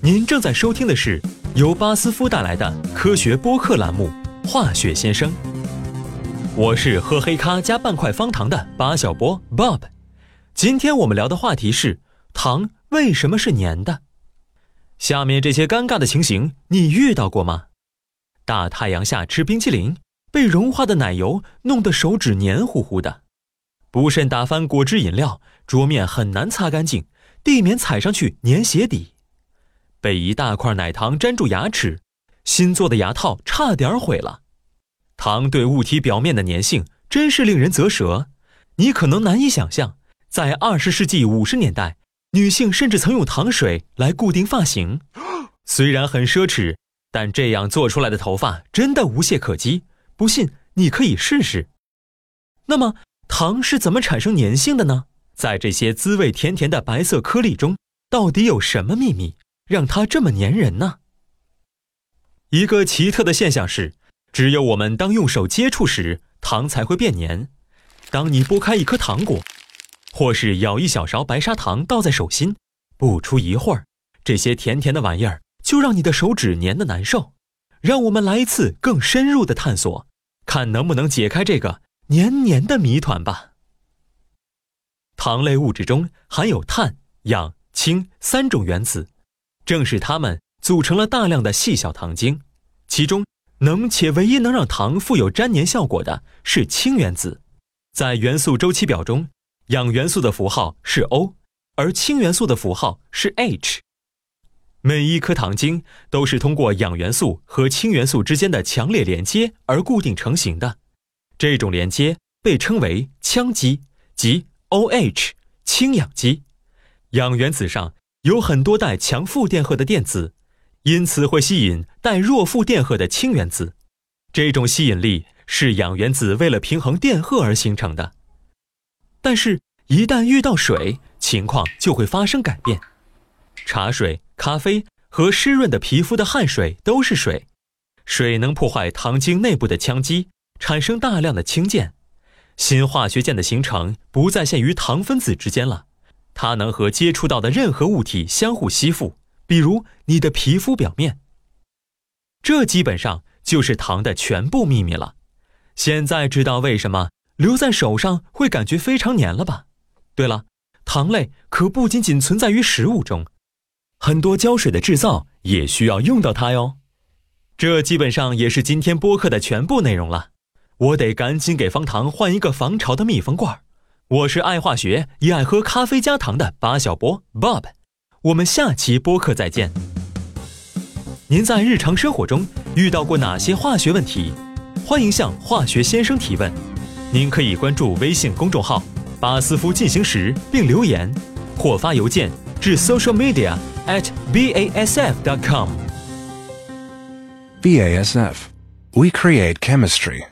您正在收听的是由巴斯夫带来的科学播客栏目《化学先生》，我是喝黑咖加半块方糖的巴小波 Bob。今天我们聊的话题是糖为什么是粘的？下面这些尴尬的情形你遇到过吗？大太阳下吃冰淇淋，被融化的奶油弄得手指黏糊糊的；不慎打翻果汁饮料，桌面很难擦干净，地面踩上去粘鞋底。被一大块奶糖粘住牙齿，新做的牙套差点毁了。糖对物体表面的粘性真是令人啧舌。你可能难以想象，在二十世纪五十年代，女性甚至曾用糖水来固定发型。虽然很奢侈，但这样做出来的头发真的无懈可击。不信，你可以试试。那么，糖是怎么产生粘性的呢？在这些滋味甜甜的白色颗粒中，到底有什么秘密？让它这么粘人呢？一个奇特的现象是，只有我们当用手接触时，糖才会变粘。当你剥开一颗糖果，或是舀一小勺白砂糖倒在手心，不出一会儿，这些甜甜的玩意儿就让你的手指粘得难受。让我们来一次更深入的探索，看能不能解开这个黏黏的谜团吧。糖类物质中含有碳、氧、氢三种原子。正是它们组成了大量的细小糖晶，其中能且唯一能让糖富有粘黏效果的是氢原子。在元素周期表中，氧元素的符号是 O，而氢元素的符号是 H。每一颗糖晶都是通过氧元素和氢元素之间的强烈连接而固定成型的，这种连接被称为羟基，即 OH 氢氧基。氧原子上。有很多带强负电荷的电子，因此会吸引带弱负电荷的氢原子。这种吸引力是氧原子为了平衡电荷而形成的。但是，一旦遇到水，情况就会发生改变。茶水、咖啡和湿润的皮肤的汗水都是水。水能破坏糖晶内部的羟基，产生大量的氢键。新化学键的形成不再限于糖分子之间了。它能和接触到的任何物体相互吸附，比如你的皮肤表面。这基本上就是糖的全部秘密了。现在知道为什么留在手上会感觉非常黏了吧？对了，糖类可不仅仅存在于食物中，很多胶水的制造也需要用到它哟。这基本上也是今天播客的全部内容了。我得赶紧给方糖换一个防潮的密封罐儿。我是爱化学也爱喝咖啡加糖的巴小波 Bob，我们下期播客再见。您在日常生活中遇到过哪些化学问题？欢迎向化学先生提问。您可以关注微信公众号“巴斯夫进行时”并留言，或发邮件至 social media at basf dot com。BASF. We create chemistry.